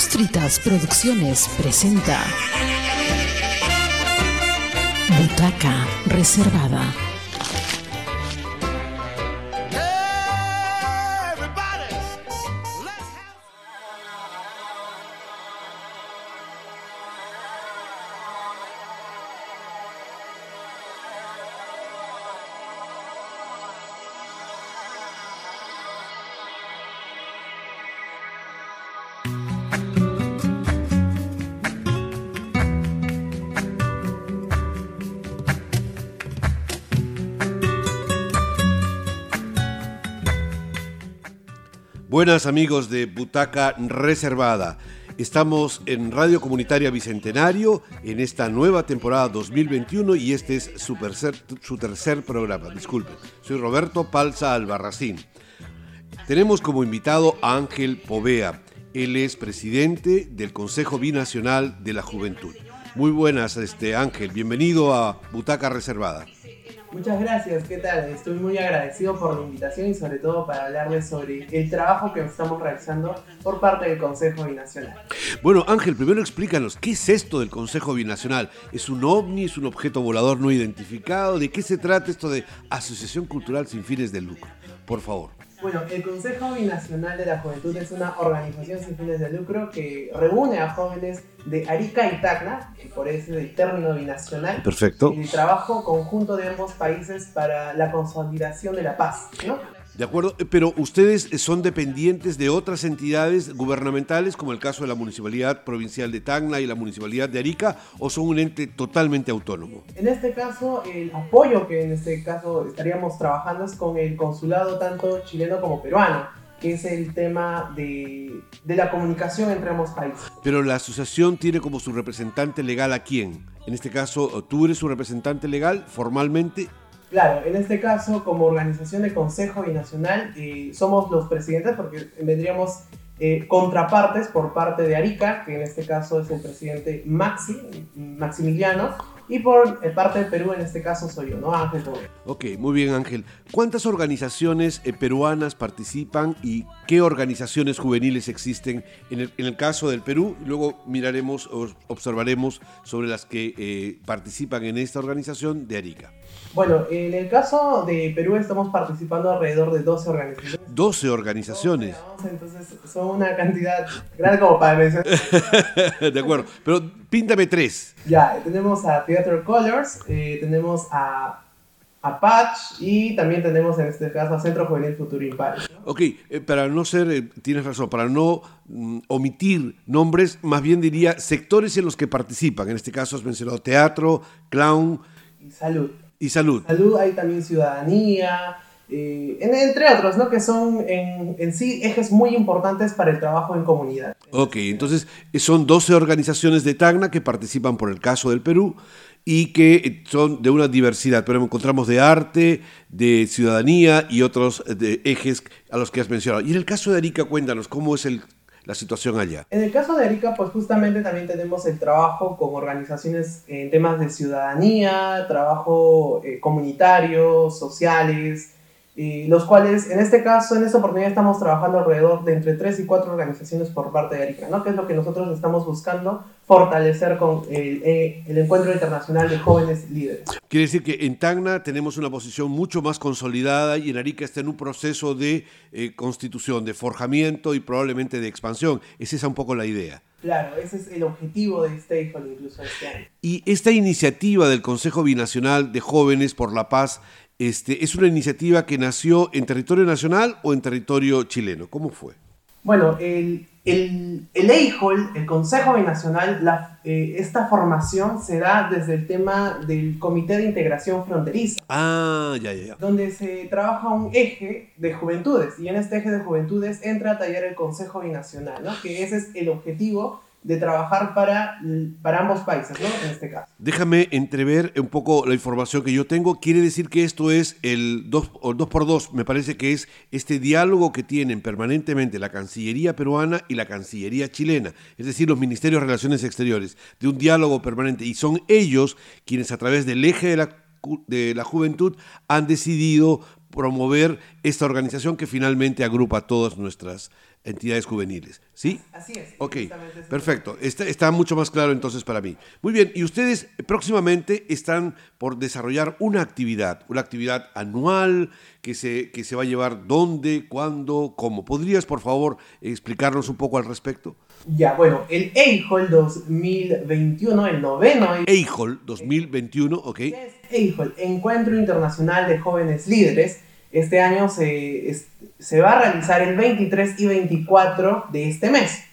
Costritas Producciones presenta Butaca Reservada. Buenas amigos de Butaca Reservada. Estamos en Radio Comunitaria Bicentenario en esta nueva temporada 2021 y este es su tercer, programa. Disculpen, soy Roberto Palza Albarracín. Tenemos como invitado a Ángel Povea. Él es presidente del Consejo Binacional de la Juventud. Muy buenas, este Ángel. Bienvenido a Butaca Reservada. Muchas gracias, ¿qué tal? Estoy muy agradecido por la invitación y sobre todo para hablarles sobre el trabajo que estamos realizando por parte del Consejo Binacional. Bueno, Ángel, primero explícanos, ¿qué es esto del Consejo Binacional? ¿Es un ovni? ¿Es un objeto volador no identificado? ¿De qué se trata esto de Asociación Cultural sin fines de lucro? Por favor. Bueno, el Consejo Binacional de la Juventud es una organización sin fines de lucro que reúne a jóvenes de Arica y Tacna, por eso el término binacional. Perfecto. Y el trabajo conjunto de ambos países para la consolidación de la paz, ¿no? De acuerdo, pero ustedes son dependientes de otras entidades gubernamentales, como el caso de la Municipalidad Provincial de Tacna y la Municipalidad de Arica, o son un ente totalmente autónomo. En este caso, el apoyo que en este caso estaríamos trabajando es con el consulado tanto chileno como peruano, que es el tema de, de la comunicación entre ambos países. Pero la asociación tiene como su representante legal a quién? En este caso, tú eres su representante legal formalmente Claro, en este caso, como organización de Consejo Binacional, eh, somos los presidentes porque vendríamos eh, contrapartes por parte de Arica, que en este caso es el presidente Maxi, Maximiliano, y por eh, parte de Perú, en este caso soy yo, ¿no? Ángel Ok, muy bien Ángel. ¿Cuántas organizaciones eh, peruanas participan y qué organizaciones juveniles existen en el, en el caso del Perú? Luego miraremos o observaremos sobre las que participan en esta organización de Arica. Bueno, en el caso de Perú estamos participando alrededor de 12 organizaciones. 12 organizaciones. 12, entonces son una cantidad grande como para mencionar. de acuerdo, pero píntame tres. Ya, tenemos a Theater Colors, eh, tenemos a, a Patch y también tenemos en este caso a Centro Juvenil Futuro Impar. Ok, eh, para no ser, eh, tienes razón, para no mm, omitir nombres, más bien diría sectores en los que participan. En este caso has mencionado teatro, clown. Y salud. Y salud. Salud, hay también ciudadanía, eh, entre otros, ¿no? Que son en, en, sí ejes muy importantes para el trabajo en comunidad. Ok, entonces son 12 organizaciones de Tacna que participan por el caso del Perú y que son de una diversidad, pero encontramos de arte, de ciudadanía y otros de ejes a los que has mencionado. Y en el caso de Arica, cuéntanos, ¿cómo es el, la situación allá? En el caso de Arica, pues justamente también tenemos el trabajo con organizaciones en temas de ciudadanía, trabajo eh, comunitario, sociales, y los cuales en este caso, en esta oportunidad estamos trabajando alrededor de entre 3 y 4 organizaciones por parte de Arica, ¿no? que es lo que nosotros estamos buscando fortalecer con el, el, Encuentro Internacional de Jóvenes Líderes. Quiere decir que en Tacna tenemos una posición mucho más consolidada y en Arica está en un proceso de eh, constitución, de forjamiento y probablemente de expansión. ¿Es esa un poco la idea? Claro, ese es el objetivo de Stakeholder incluso este año. Y esta iniciativa del Consejo Binacional de Jóvenes por la Paz este, ¿Es una iniciativa que nació en territorio nacional o en territorio chileno? ¿Cómo fue? Bueno, el, el, el EIJOL, el Consejo Binacional, la, eh, esta formación se da desde el tema del Comité de Integración Fronteriza. Ah, ya, ya, ya. Donde se trabaja un eje de juventudes y en este eje de juventudes entra a tallar el Consejo Binacional, ¿no? que ese es el objetivo de trabajar para, para ambos países, ¿no? En este caso. Déjame entrever un poco la información que yo tengo. Quiere decir que esto es el 2 dos por 2 me parece que es este diálogo que tienen permanentemente la Cancillería peruana y la Cancillería chilena, es decir, los Ministerios de Relaciones Exteriores, de un diálogo permanente. Y son ellos quienes a través del eje de la, de la juventud han decidido promover esta organización que finalmente agrupa todas nuestras entidades juveniles. ¿Sí? Así es. Ok, perfecto. Está, está mucho más claro entonces para mí. Muy bien, y ustedes próximamente están por desarrollar una actividad, una actividad anual que se, que se va a llevar dónde, cuándo, cómo. ¿Podrías, por favor, explicarnos un poco al respecto? Ya, bueno, el EIHOL 2021, el noveno EIHOL 2021, ok. ¿Qué es EIHOL? Encuentro Internacional de Jóvenes Líderes. Este año se, se va a realizar el 23 y 24 de este mes.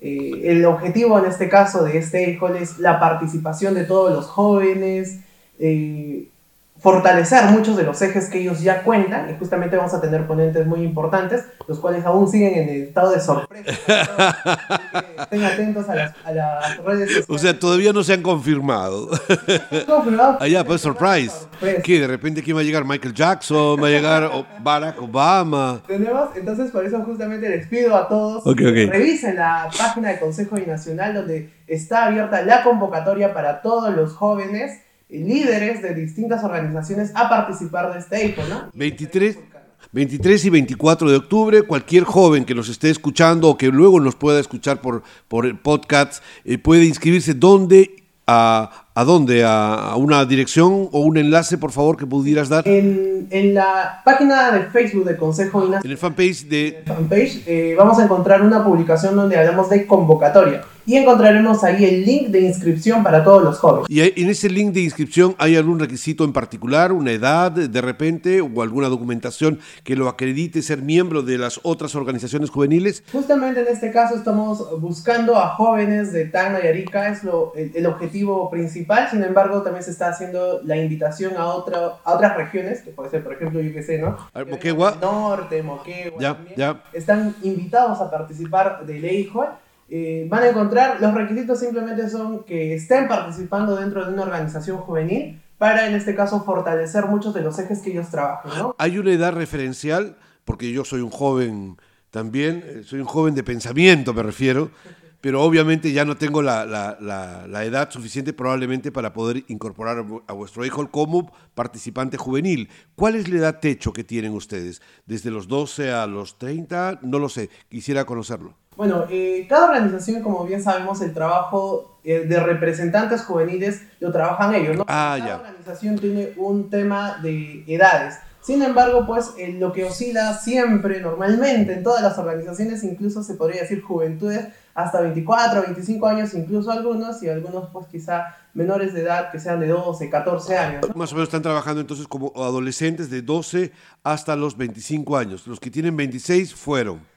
Eh, el objetivo en este caso de este EIHOL es la participación de todos los jóvenes, eh, fortalecer muchos de los ejes que ellos ya cuentan, y justamente vamos a tener ponentes muy importantes, los cuales aún siguen en el estado de sorpresa. Que Estén atentos a las, a las redes sociales. O sea, todavía no se han confirmado. Confirmado. Allá, pues surprise. Sorpresa. ¿Qué? De repente, ¿quién va a llegar? Michael Jackson, va a llegar Barack Obama. Tenemos, entonces por eso justamente les pido a todos que revisen la página del Consejo Binacional donde está abierta la convocatoria para todos los jóvenes líderes de distintas organizaciones a participar de este EICO, ¿no? 23, 23 y 24 de octubre, cualquier joven que nos esté escuchando o que luego nos pueda escuchar por, por el podcast eh, puede inscribirse. ¿Dónde? ¿A, a dónde? ¿A, una dirección o un enlace, por favor, que pudieras dar? En, en la página de Facebook del Consejo En Binacional el fanpage de... fanpage eh, vamos a encontrar una publicación donde hablamos de convocatoria y encontraremos ahí el link de inscripción para todos los jóvenes. ¿Y en ese link de inscripción hay algún requisito en particular, una edad de repente o alguna documentación que lo acredite ser miembro de las otras organizaciones juveniles? Justamente en este caso estamos buscando a jóvenes de Tacna y Arica, es lo, el, el objetivo principal, sin embargo también se está haciendo la invitación a, otra, a otras regiones, que puede ser por ejemplo, yo qué sé, ¿no? A ver, Moquegua. Norte, Moquegua Ya, también. ya. Están invitados a participar del EIJOL. Eh, van a encontrar, los requisitos simplemente son que estén participando dentro de una organización juvenil para en este caso fortalecer muchos de los ejes que ellos trabajan, ¿no? ¿Hay una edad referencial? Porque yo soy un joven también, eh, soy un joven de pensamiento, me refiero, pero obviamente ya no tengo la, la- la- la edad suficiente probablemente para poder incorporar a vu- a vuestro hijo como participante juvenil. ¿Cuál es la edad techo que tienen ustedes? ¿Desde los 12 a los 30? No lo sé, quisiera conocerlo. Bueno, eh, cada organización, como bien sabemos, el trabajo eh, de representantes juveniles lo trabajan ellos, ¿no? Ah, cada ya. organización tiene un tema de edades. Sin embargo, pues eh, lo que oscila siempre, normalmente, en todas las organizaciones, incluso se podría decir juventudes, hasta 24, 25 años, incluso algunos, y algunos, pues quizá menores de edad, que sean de 12, 14 años. ¿no? Más o menos están trabajando entonces como adolescentes de 12 hasta los 25 años. Los que tienen 26 fueron.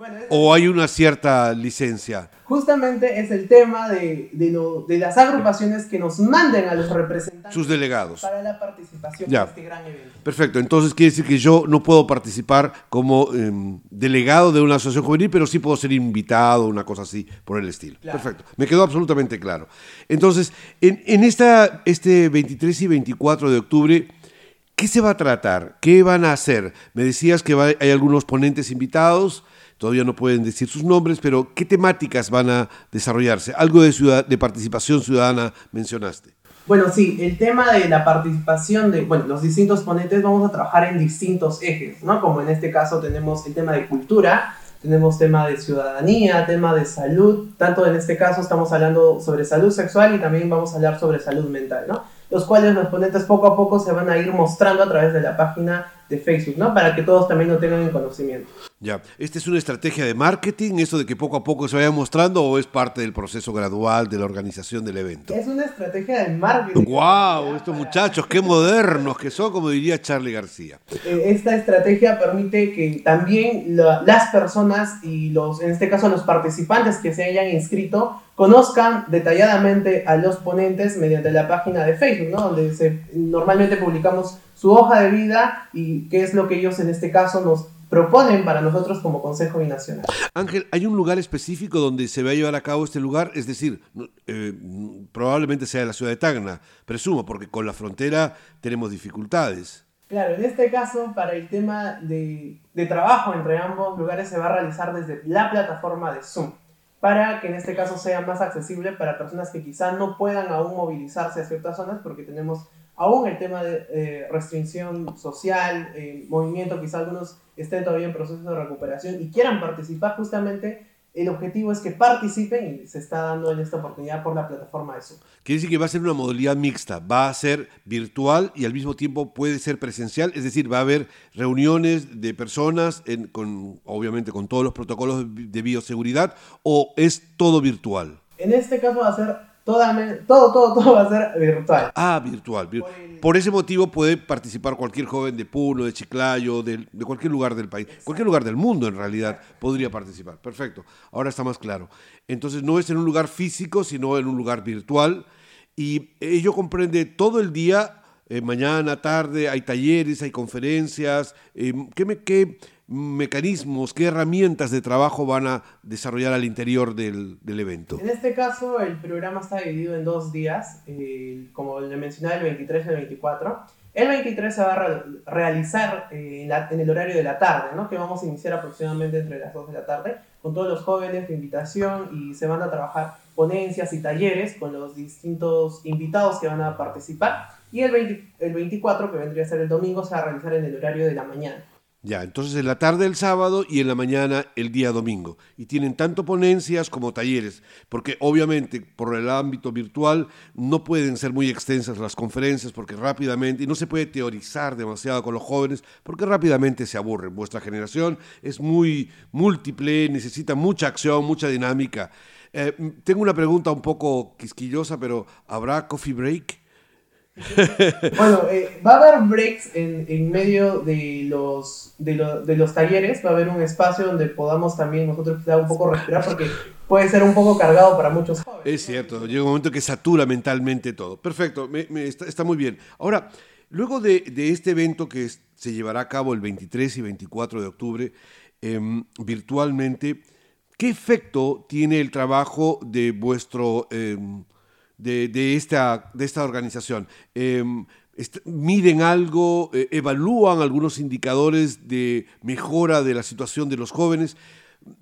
Bueno, es- ¿O hay una cierta licencia? justamente es el tema de, de, lo- de las agrupaciones que nos manden a los representantes Sus delegados. para la participación Ya. en este gran evento. Perfecto, entonces quiere decir que yo no puedo participar como em, delegado de una asociación juvenil, pero sí puedo ser invitado, una cosa así, por el estilo. Claro. Perfecto, me quedó absolutamente claro. Entonces, en, en esta, este 23 y 24 de octubre, ¿qué se va a tratar? ¿Qué van a hacer? Me decías que hay algunos ponentes invitados, todavía no pueden decir sus nombres, pero ¿qué temáticas van a desarrollarse? Algo de, ciudad, de participación ciudadana mencionaste. Bueno, sí, el tema de la participación de, bueno, los distintos ponentes vamos a trabajar en distintos ejes, ¿no? Como en este caso tenemos el tema de cultura, tenemos tema de ciudadanía, tema de salud, tanto en este caso estamos hablando sobre salud sexual y también vamos a hablar sobre salud mental, ¿no? Los cuales los ponentes poco a poco se van a ir mostrando a través de la página de Facebook, ¿no? Para que todos también lo tengan en conocimiento. Ya, ¿esta es una estrategia de marketing, eso de que poco a poco se vaya mostrando o es parte del proceso gradual de la organización del evento? Es una estrategia de marketing. ¡Wow! Estos muchachos, qué modernos que son, como diría Charlie García. Eh, esta estrategia permite que también la- las personas y los, en este caso los participantes que se hayan inscrito, conozcan detalladamente a los ponentes mediante la página de Facebook, ¿no? Donde se, normalmente publicamos su hoja de vida y qué es lo que ellos en este caso nos proponen para nosotros como Consejo Binacional. Ángel, ¿hay un lugar específico donde se va a llevar a cabo este lugar? Es decir, eh, probablemente sea la ciudad de Tacna, presumo, porque con la frontera tenemos dificultades. Claro, en este caso, para el tema de, de trabajo entre ambos lugares se va a realizar desde la plataforma de Zoom, para que en este caso sea más accesible para personas que quizá no puedan aún movilizarse a ciertas zonas porque tenemos aún el tema de eh, restricción social, eh, movimiento, quizá algunos estén todavía en proceso de recuperación y quieran participar justamente el objetivo es que participen y se está dando en esta oportunidad por la plataforma de Zoom. Quiere decir que va a ser una modalidad mixta, va a ser virtual y al mismo tiempo puede ser presencial, es decir, va a haber reuniones de personas, con, obviamente con todos los protocolos de bioseguridad, o es todo virtual. En este caso va a ser todo, todo, todo va a ser virtual. Ah, virtual. Por, ese motivo puede participar cualquier joven de Puno, de Chiclayo, de, de, cualquier lugar del país, cualquier lugar del mundo en realidad podría participar. Perfecto, ahora está más claro. Entonces no es en un lugar físico, sino en un lugar virtual y ello comprende todo el día, eh, mañana, tarde, hay talleres, hay conferencias. Eh, ¿Qué me... Qué, mecanismos, qué herramientas de trabajo van a desarrollar al interior del, evento? En este caso, el programa está dividido en dos días, como le mencionaba, el 23 y el 24. El 23 se va a realizar eh, en, el horario de la tarde, ¿no? que vamos a iniciar aproximadamente entre las 2 de la tarde, con todos los jóvenes de invitación y se van a trabajar ponencias y talleres con los distintos invitados que van a participar. Y el, el 24, que vendría a ser el domingo, se va a realizar en el horario de la mañana. Ya, entonces en la tarde el sábado y en la mañana el día domingo. Y tienen tanto ponencias como talleres, porque obviamente por el ámbito virtual no pueden ser muy extensas las conferencias porque rápidamente, y no se puede teorizar demasiado con los jóvenes porque rápidamente se aburren. Vuestra generación es muy múltiple, necesita mucha acción, mucha dinámica. Eh, tengo una pregunta un poco quisquillosa, pero ¿habrá coffee break? bueno, eh, va a haber breaks en, en medio de los, de, de, los talleres, va a haber un espacio donde podamos también nosotros un poco respirar porque puede ser un poco cargado para muchos jóvenes. Es cierto, llega un momento que satura mentalmente todo. Perfecto, está, muy bien. Ahora, luego de, de, este evento que se llevará a cabo el 23 y 24 de octubre em, virtualmente, ¿qué efecto tiene el trabajo de vuestro... Em, de, esta, de esta organización. Em, miden algo, eh, evalúan algunos indicadores de mejora de la situación de los jóvenes,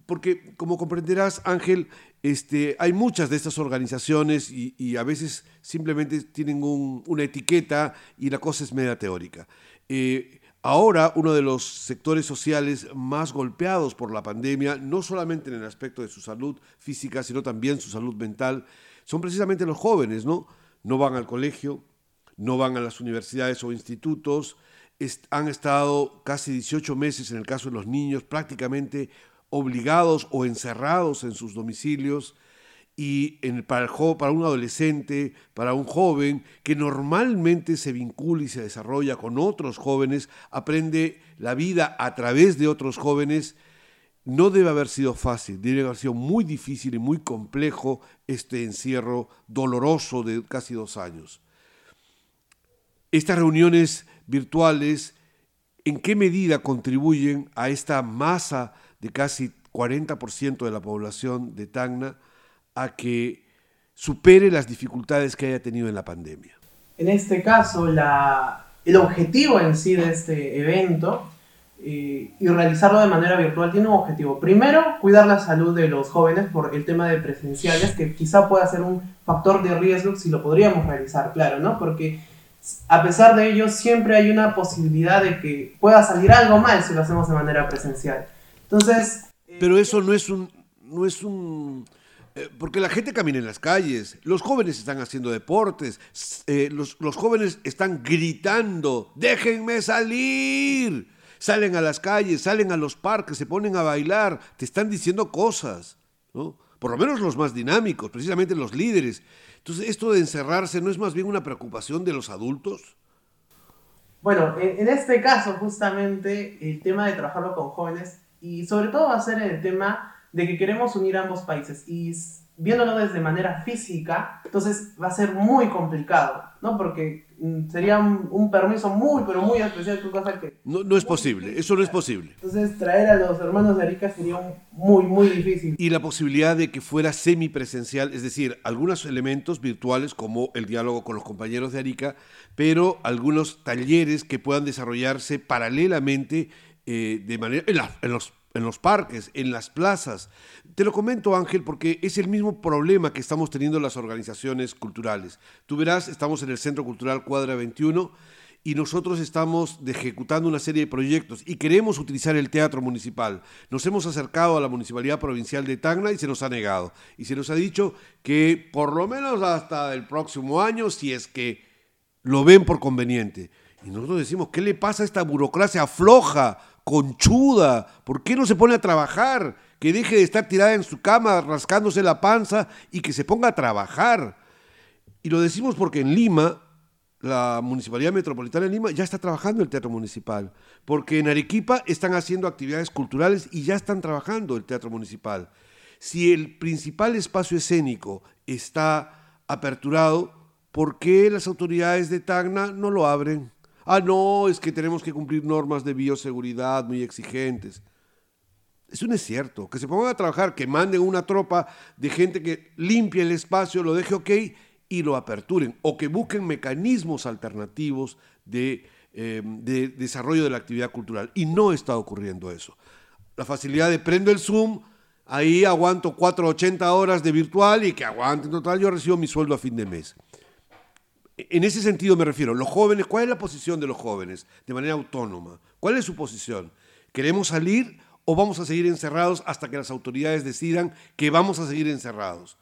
porque como comprenderás, Ángel, este, hay muchas de estas organizaciones y, a veces simplemente tienen una etiqueta y la cosa es media teórica. Eh, ahora, uno de los sectores sociales más golpeados por la pandemia, no solamente en el aspecto de su salud física, sino también su salud mental, son precisamente los jóvenes, ¿no? No van al colegio, no van a las universidades o institutos, han estado casi 18 meses, en el caso de los niños, prácticamente obligados o encerrados en sus domicilios. Y el, para un adolescente, para un joven que normalmente se vincula y se desarrolla con otros jóvenes, aprende la vida a través de otros jóvenes, no debe haber sido fácil, debe haber sido muy difícil y muy complejo este encierro doloroso de casi dos años. Estas reuniones virtuales, ¿en qué medida contribuyen a esta masa de casi 40% de la población de Tacna a que supere las dificultades que haya tenido en la pandemia? En este caso, el objetivo en sí de este evento y realizarlo de manera virtual tiene un objetivo. Primero, cuidar la salud de los jóvenes por el tema de presenciales, que quizá pueda ser un factor de riesgo si lo podríamos realizar, claro, ¿no? Porque a pesar de ello, siempre hay una posibilidad de que pueda salir algo mal si lo hacemos de manera presencial. Entonces... Pero eso no es un... No es un... Eh, porque la gente camina en las calles, los jóvenes están haciendo deportes, eh, los, los jóvenes están gritando, déjenme salir salen a las calles, salen a los parques, se ponen a bailar, te están diciendo cosas, ¿no? Por lo menos los más dinámicos, precisamente los líderes. Entonces, esto de encerrarse no es más bien una preocupación de los adultos. Bueno, en, este caso, justamente, el tema de trabajarlo con jóvenes y sobre todo va a ser el tema de que queremos unir ambos países y viéndolo desde manera física, entonces va a ser muy complicado, ¿no? Porque mm, sería un, permiso muy, pero muy especial, cosa que... No, no es posible, eso no es posible. Entonces traer a los hermanos de Arica sería muy, muy difícil. Y la posibilidad de que fuera semipresencial, es decir, algunos elementos virtuales como el diálogo con los compañeros de Arica, pero algunos talleres que puedan desarrollarse paralelamente eh, de manera, en, los en los parques, en las plazas. Te lo comento, Ángel, porque es el mismo problema que estamos teniendo las organizaciones culturales. Tú verás, estamos en el Centro Cultural Cuadra 21 y nosotros estamos ejecutando una serie de proyectos y queremos utilizar el teatro municipal. Nos hemos acercado a la Municipalidad Provincial de Tacna y se nos ha negado. Y se nos ha dicho que por lo menos hasta el próximo año, si es que lo ven por conveniente. Y nosotros decimos, ¿qué le pasa a esta burocracia floja, conchuda? ¿Por qué no se pone a trabajar? Que deje de estar tirada en su cama rascándose la panza y que se ponga a trabajar. Y lo decimos porque en Lima la Municipalidad Metropolitana de Lima ya está trabajando el teatro municipal, porque en Arequipa están haciendo actividades culturales y ya están trabajando el teatro municipal. Si el principal espacio escénico está aperturado, ¿por qué las autoridades de Tacna no lo abren? Ah, no, es que tenemos que cumplir normas de bioseguridad muy exigentes. Eso no es cierto. Que se pongan a trabajar, que manden una tropa de gente que limpie el espacio, lo deje ok y lo aperturen o que busquen mecanismos alternativos de, eh, de, desarrollo de la actividad cultural. Y no está ocurriendo eso. La facilidad de prendo el Zoom, ahí aguanto 480 horas de virtual y que aguante en total, yo recibo mi sueldo a fin de mes. En ese sentido me refiero, los jóvenes, ¿cuál es la posición de los jóvenes de manera autónoma? ¿Cuál es su posición? ¿Queremos salir o vamos a seguir encerrados hasta que las autoridades decidan que vamos a seguir encerrados?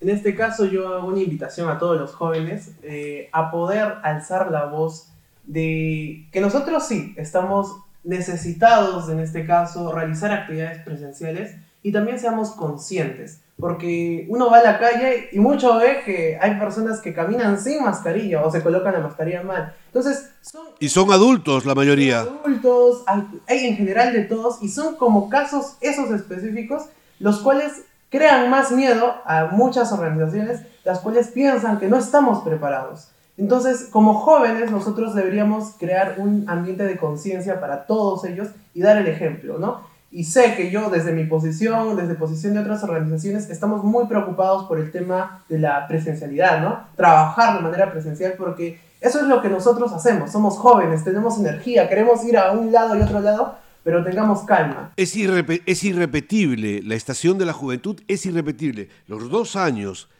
En este caso yo hago una invitación a todos los jóvenes eh, a poder alzar la voz de que nosotros sí estamos necesitados en este caso realizar actividades presenciales y también seamos conscientes porque uno va a la calle y mucho ve que hay personas que caminan sin mascarilla o se colocan la mascarilla mal. Entonces, son, y son adultos la mayoría. Adultos, hay, en general de todos y son como casos esos específicos los cuales crean más miedo a muchas organizaciones, las cuales piensan que no estamos preparados. Entonces, como jóvenes, nosotros deberíamos crear un ambiente de conciencia para todos ellos y dar el ejemplo, ¿no? Y sé que yo, desde mi posición, desde posición de otras organizaciones, estamos muy preocupados por el tema de la presencialidad, ¿no? Trabajar de manera presencial porque eso es lo que nosotros hacemos. Somos jóvenes, tenemos energía, queremos ir a un lado y otro lado, pero tengamos calma. Es, es irrepetible, la estación de la juventud es irrepetible. Los dos años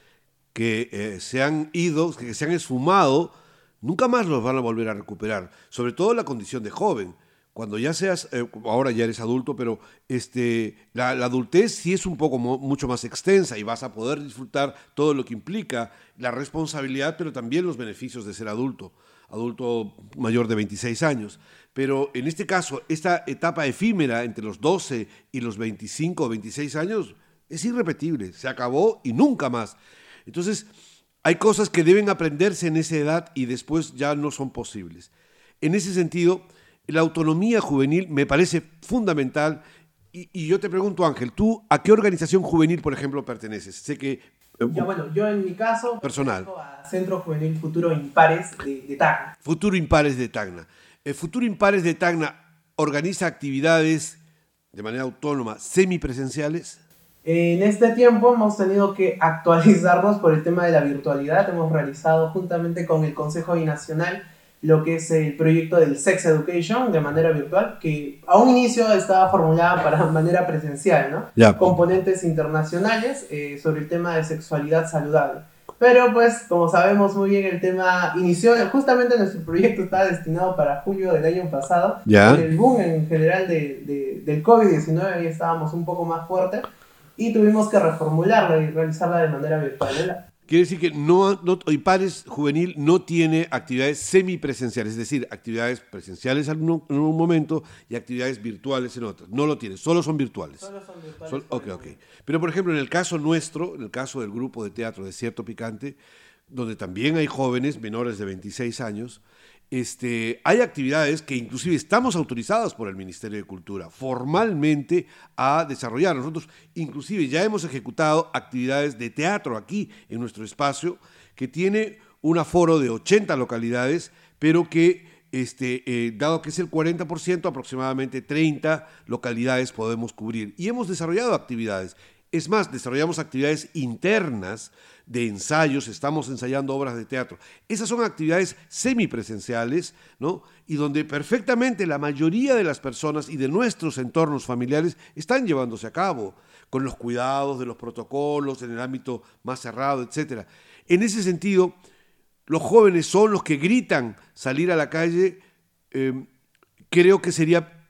que eh, se han ido, que se han esfumado, nunca más los van a volver a recuperar, sobre todo la condición de joven. Cuando ya seas, eh, ahora ya eres adulto, pero este, la, adultez sí es un poco mucho más extensa y vas a poder disfrutar todo lo que implica la responsabilidad, pero también los beneficios de ser adulto, adulto mayor de 26 años. Pero en este caso, esta etapa efímera entre los 12 y los 25 o 26 años es irrepetible, se acabó y nunca más. Entonces, hay cosas que deben aprenderse en esa edad y después ya no son posibles. En ese sentido, la autonomía juvenil me parece fundamental y, yo te pregunto, Ángel, ¿tú a qué organización juvenil, por ejemplo, perteneces? Sé que... Eh, ya, bueno, yo en mi caso... Personal. Centro Juvenil Futuro Impares de, de Tacna. Futuro Impares de Tacna. El Futuro Impares de Tacna organiza actividades de manera autónoma semipresenciales. En este tiempo hemos tenido que actualizarnos por el tema de la virtualidad. Hemos realizado juntamente con el Consejo Binacional lo que es el proyecto del Sex Education de manera virtual, que a un inicio estaba formulada para manera presencial, ¿no? Componentes internacionales eh, sobre el tema de sexualidad saludable. Pero pues, como sabemos muy bien, el tema inició, justamente nuestro proyecto estaba destinado para julio del año pasado. ¿Ya? El boom en general de, de, del COVID-19 ahí estábamos un poco más fuerte y tuvimos que reformularla y realizarla de manera virtual. Quiere decir que no, no, IPARES Juvenil no tiene actividades semipresenciales, es decir, actividades presenciales en un, momento y actividades virtuales en otras. No lo tiene, solo son virtuales. Solo son virtuales. ok, ok. Pero, por ejemplo, en el caso nuestro, en el caso del grupo de teatro Desierto Picante, donde también hay jóvenes menores de 26 años, este, hay actividades que inclusive estamos autorizados por el Ministerio de Cultura formalmente a desarrollar. Nosotros inclusive ya hemos ejecutado actividades de teatro aquí en nuestro espacio que tiene un aforo de 80 localidades, pero que este, eh, dado que es el 40%, aproximadamente 30 localidades podemos cubrir. Y hemos desarrollado actividades. Es más, desarrollamos actividades internas de ensayos, estamos ensayando obras de teatro. Esas son actividades semipresenciales, ¿no? Y donde perfectamente la mayoría de las personas y de nuestros entornos familiares están llevándose a cabo, con los cuidados de los protocolos, en el ámbito más cerrado, etc. En ese sentido, los jóvenes son los que gritan salir a la calle. Eh, creo que sería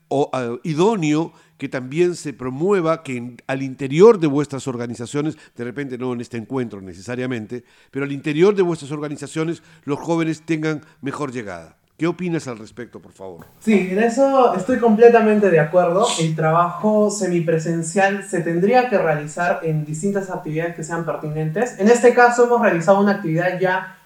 idóneo que también se promueva que al interior de vuestras organizaciones, de repente no en este encuentro necesariamente, pero al interior de vuestras organizaciones los jóvenes tengan mejor llegada. ¿Qué opinas al respecto, por favor? Sí, en eso estoy completamente de acuerdo. El trabajo semipresencial se tendría que realizar en distintas actividades que sean pertinentes. En este caso hemos realizado una actividad ya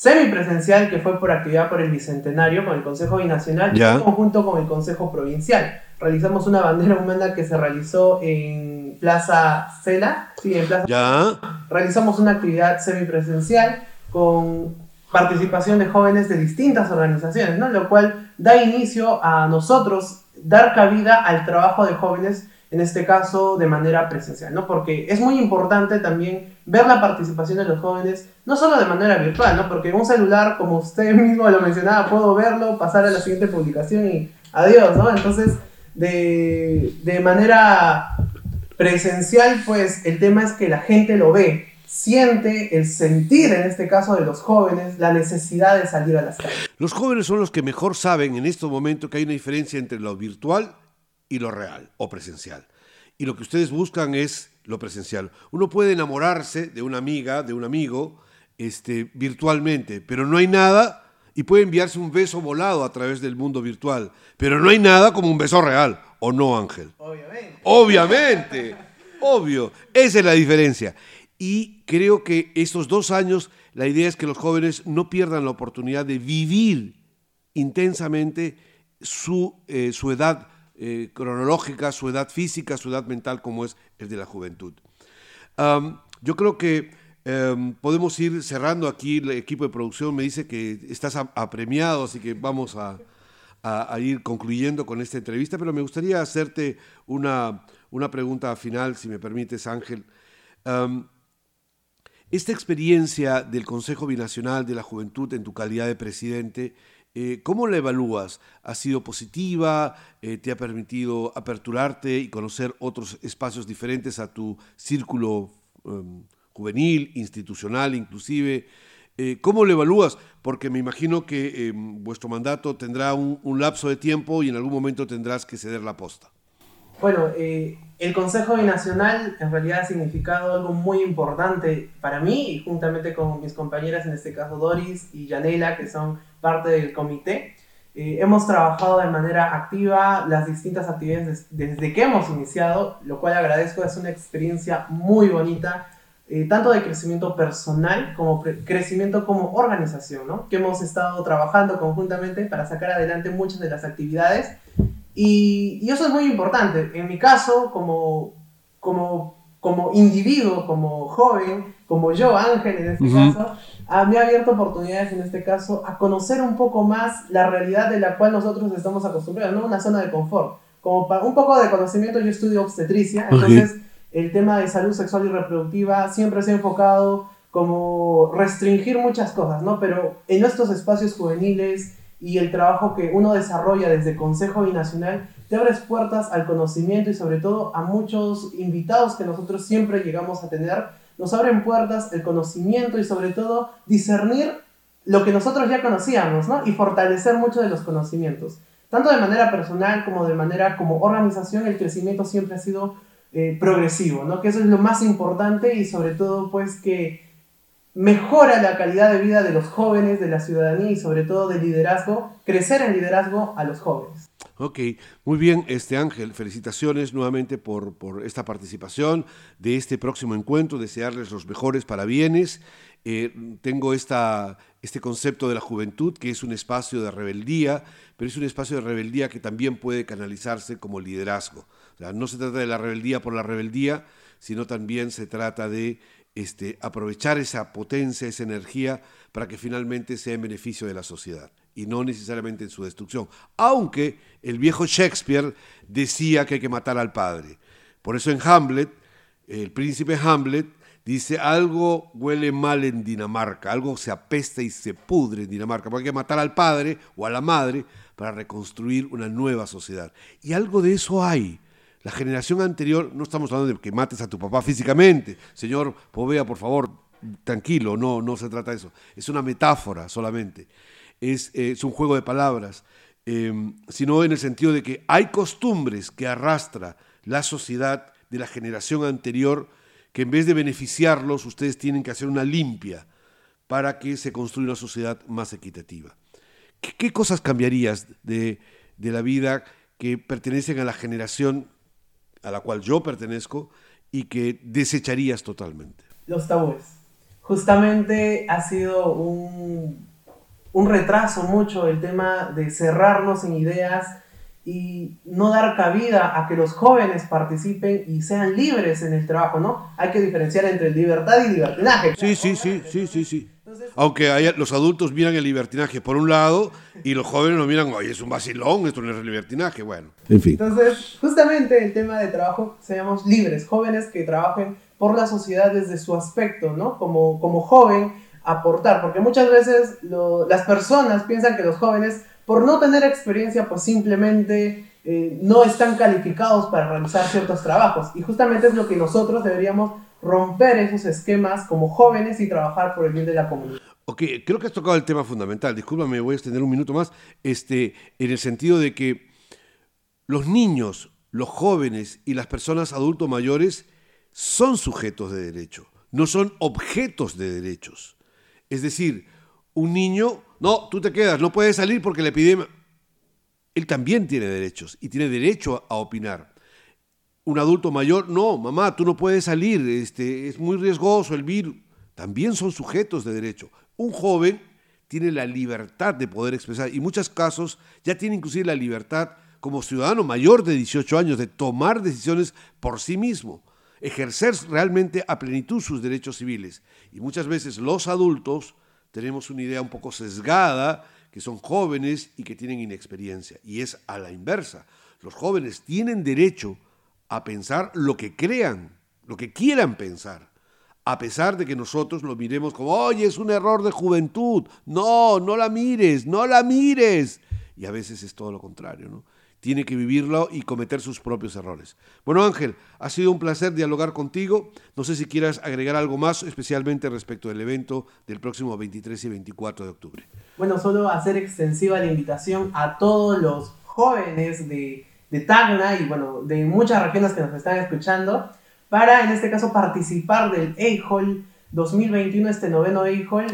semipresencial que fue por actividad por el Bicentenario con el Consejo Binacional y en conjunto con el Consejo Provincial realizamos una bandera humana que se realizó en Plaza Cela. Sí, en Plaza ¿Ya? Realizamos una actividad semipresencial con participación de jóvenes de distintas organizaciones, ¿no? Lo cual da inicio a nosotros dar cabida al trabajo de jóvenes, en este caso de manera presencial, ¿no? Porque es muy importante también ver la participación de los jóvenes, no solo de manera virtual, ¿no? Porque un celular, como usted mismo lo mencionaba, puedo verlo, pasar a la siguiente publicación y adiós, ¿no? Entonces, de, manera presencial, pues el tema es que la gente lo ve, siente el sentir, en este caso de los jóvenes, la necesidad de salir a las calles. Los jóvenes son los que mejor saben en este momento que hay una diferencia entre lo virtual y lo real o presencial. Y lo que ustedes buscan es lo presencial. Uno puede enamorarse de una amiga, de un amigo, este, virtualmente, pero no hay nada y puede enviarse un beso volado a través del mundo virtual, pero no hay nada como un beso real, ¿o no, Ángel? Obviamente. Obviamente, obvio, esa es la diferencia. Y creo que estos dos años, la idea es que los jóvenes no pierdan la oportunidad de vivir intensamente su, eh, su edad eh, cronológica, su edad física, su edad mental, como es el de la juventud. yo creo que Em, podemos ir cerrando aquí, el equipo de producción me dice que estás apremiado, así que vamos a, ir concluyendo con esta entrevista, pero me gustaría hacerte una, una pregunta final, si me permites, Ángel. Esta experiencia del Consejo Binacional de la Juventud en tu calidad de presidente, eh, ¿cómo la evalúas? ¿Ha sido positiva? Eh, ¿Te ha permitido aperturarte y conocer otros espacios diferentes a tu círculo? Em, juvenil, institucional inclusive. Eh, ¿Cómo lo evalúas? Porque me imagino que eh, vuestro mandato tendrá un, lapso de tiempo y en algún momento tendrás que ceder la posta. Bueno, eh, el Consejo Binacional en realidad ha significado algo muy importante para mí y juntamente con mis compañeras, en este caso Doris y Yanela, que son parte del comité. hemos trabajado de manera activa las distintas actividades desde que hemos iniciado, lo cual agradezco, es una experiencia muy bonita eh, tanto de crecimiento personal como crecimiento como organización, ¿no? que hemos estado trabajando conjuntamente para sacar adelante muchas de las actividades. Y, y eso es muy importante. En mi caso, como, como, como individuo, como joven, como yo, Ángel en este caso, a, me ha abierto oportunidades en este caso a conocer un poco más la realidad de la cual nosotros estamos acostumbrados, ¿no? Una zona de confort. Como para un poco de conocimiento, yo estudio obstetricia, entonces el tema de salud sexual y reproductiva siempre se ha enfocado como restringir muchas cosas, ¿no? Pero en estos espacios juveniles y el trabajo que uno desarrolla desde Consejo Binacional, te abres puertas al conocimiento y sobre todo a muchos invitados que nosotros siempre llegamos a tener, nos abren puertas el conocimiento y sobre todo discernir lo que nosotros ya conocíamos, ¿no? Y fortalecer mucho de los conocimientos. Tanto de manera personal como de manera como organización, el crecimiento siempre ha sido eh, progresivo, ¿no? Que eso es lo más importante y sobre todo pues que mejora la calidad de vida de los jóvenes, de la ciudadanía y sobre todo de liderazgo, crecer en liderazgo a los jóvenes. Ok, muy bien, este Ángel, felicitaciones nuevamente por, por esta participación de este próximo encuentro, desearles los mejores parabienes. Eh, tengo esta, este concepto de la juventud, que es un espacio de rebeldía, pero es un espacio de rebeldía que también puede canalizarse como liderazgo no se trata de la rebeldía por la rebeldía, sino también se trata de este, aprovechar esa potencia, esa energía, para que finalmente sea en beneficio de la sociedad y no necesariamente en su destrucción. Aunque el viejo Shakespeare decía que hay que matar al padre. Por eso en Hamlet el príncipe Hamlet dice, algo huele mal en Dinamarca, algo se apesta y se pudre en Dinamarca, porque hay que matar al padre o a la madre para reconstruir una nueva sociedad. Y algo de eso hay. La generación anterior, no estamos hablando de que mates a tu papá físicamente, señor Povea, por favor, tranquilo, no, no se trata de eso. Es una metáfora solamente, es, es un juego de palabras, em, sino en el sentido de que hay costumbres que arrastra la sociedad de la generación anterior que en vez de beneficiarlos, ustedes tienen que hacer una limpia para que se construya una sociedad más equitativa. ¿Qué, cosas cambiarías de, de la vida que pertenecen a la generación a la cual yo pertenezco y que desecharías totalmente? Los tabúes. Justamente ha sido un, un retraso mucho el tema de cerrarnos en ideas y no dar cabida a que los jóvenes participen y sean libres en el trabajo, ¿no? Hay que diferenciar entre libertad y libertinaje. Sí, sí, sí, sí, sí, sí. Aunque los adultos miran el libertinaje por un lado y los jóvenes lo miran, oye, es un vacilón, esto no es el libertinaje, bueno, en fin. Entonces, justamente el tema de trabajo, seamos libres, jóvenes que trabajen por la sociedad desde su aspecto, ¿no? Como, como joven, aportar, porque muchas veces las personas piensan que los jóvenes por no tener experiencia, pues simplemente eh, no están calificados para realizar ciertos trabajos. Y justamente es lo que nosotros deberíamos romper esos esquemas como jóvenes y trabajar por el bien de la comunidad. Ok, creo que has tocado el tema fundamental. Discúlpame, voy a extender un minuto más. Este, en el sentido de que los niños, los jóvenes y las personas adultos mayores son sujetos de derecho, no son objetos de derechos. Es decir, un niño, no, tú te quedas, no puedes salir porque le pide... Él también tiene derechos y tiene derecho a opinar. Un adulto mayor, no, mamá, tú no puedes salir, este, es muy riesgoso el virus. También son sujetos de derecho. Un joven tiene la libertad de poder expresar y en muchos casos ya tiene inclusive la libertad como ciudadano mayor de 18 años de tomar decisiones por sí mismo, ejercer realmente a plenitud sus derechos civiles. Y muchas veces los adultos tenemos una idea un poco sesgada, que son jóvenes y que tienen inexperiencia. Y es a la inversa. Los jóvenes tienen derecho a pensar lo que crean, lo que quieran pensar, a pesar de que nosotros lo miremos como, oye, es un error de juventud. No, no la mires, no la mires. Y a veces es todo lo contrario, ¿no? Tiene que vivirlo y cometer sus propios errores. Bueno, Ángel, ha sido un placer dialogar contigo. No sé si quieras agregar algo más, especialmente respecto del evento del próximo 23 y 24 de octubre. Bueno, solo hacer extensiva la invitación a todos los jóvenes de, de Tacna y bueno, de muchas regiones que nos están escuchando, para en este caso participar del EIHOL 2021, este noveno EIHOL,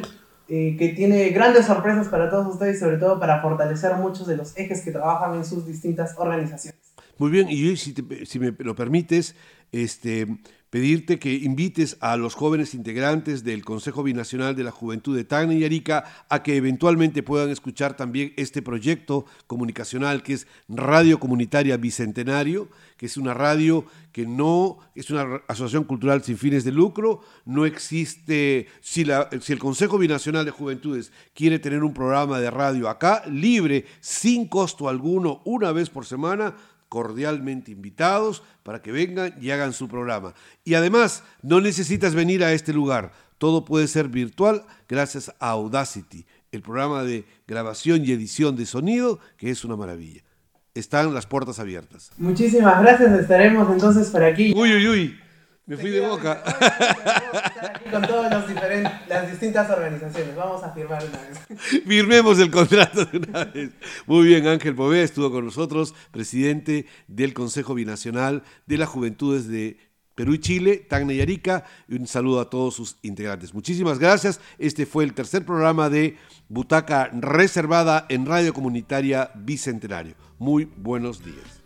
eh, que tiene grandes sorpresas para todos ustedes sobre todo para fortalecer muchos de los ejes que trabajan en sus distintas organizaciones. Muy bien, y si, si me lo permites, este, pedirte que invites a los jóvenes integrantes del Consejo Binacional de la Juventud de Tacna y Arica a que eventualmente puedan escuchar también este proyecto comunicacional que es Radio Comunitaria Bicentenario, que es una radio que no es una asociación cultural sin fines de lucro, no existe, si, la, si el Consejo Binacional de Juventudes quiere tener un programa de radio acá, libre, sin costo alguno, una vez por semana, cordialmente invitados para que vengan y hagan su programa. Y además, no necesitas venir a este lugar, todo puede ser virtual gracias a Audacity, el programa de grabación y edición de sonido, que es una maravilla. Están las puertas abiertas. Muchísimas gracias, estaremos entonces por aquí. Uy, uy, uy. Me fui de boca. con todas las distintas organizaciones. Vamos a firmar una vez. Firmemos el contrato de una vez. Muy bien, Ángel Pové estuvo con nosotros, presidente del Consejo Binacional de las Juventudes de Perú y Chile, Tacna y Arica. Un saludo a todos sus integrantes. Muchísimas gracias. Este fue el tercer programa de Butaca Reservada en Radio Comunitaria Bicentenario. Muy buenos días.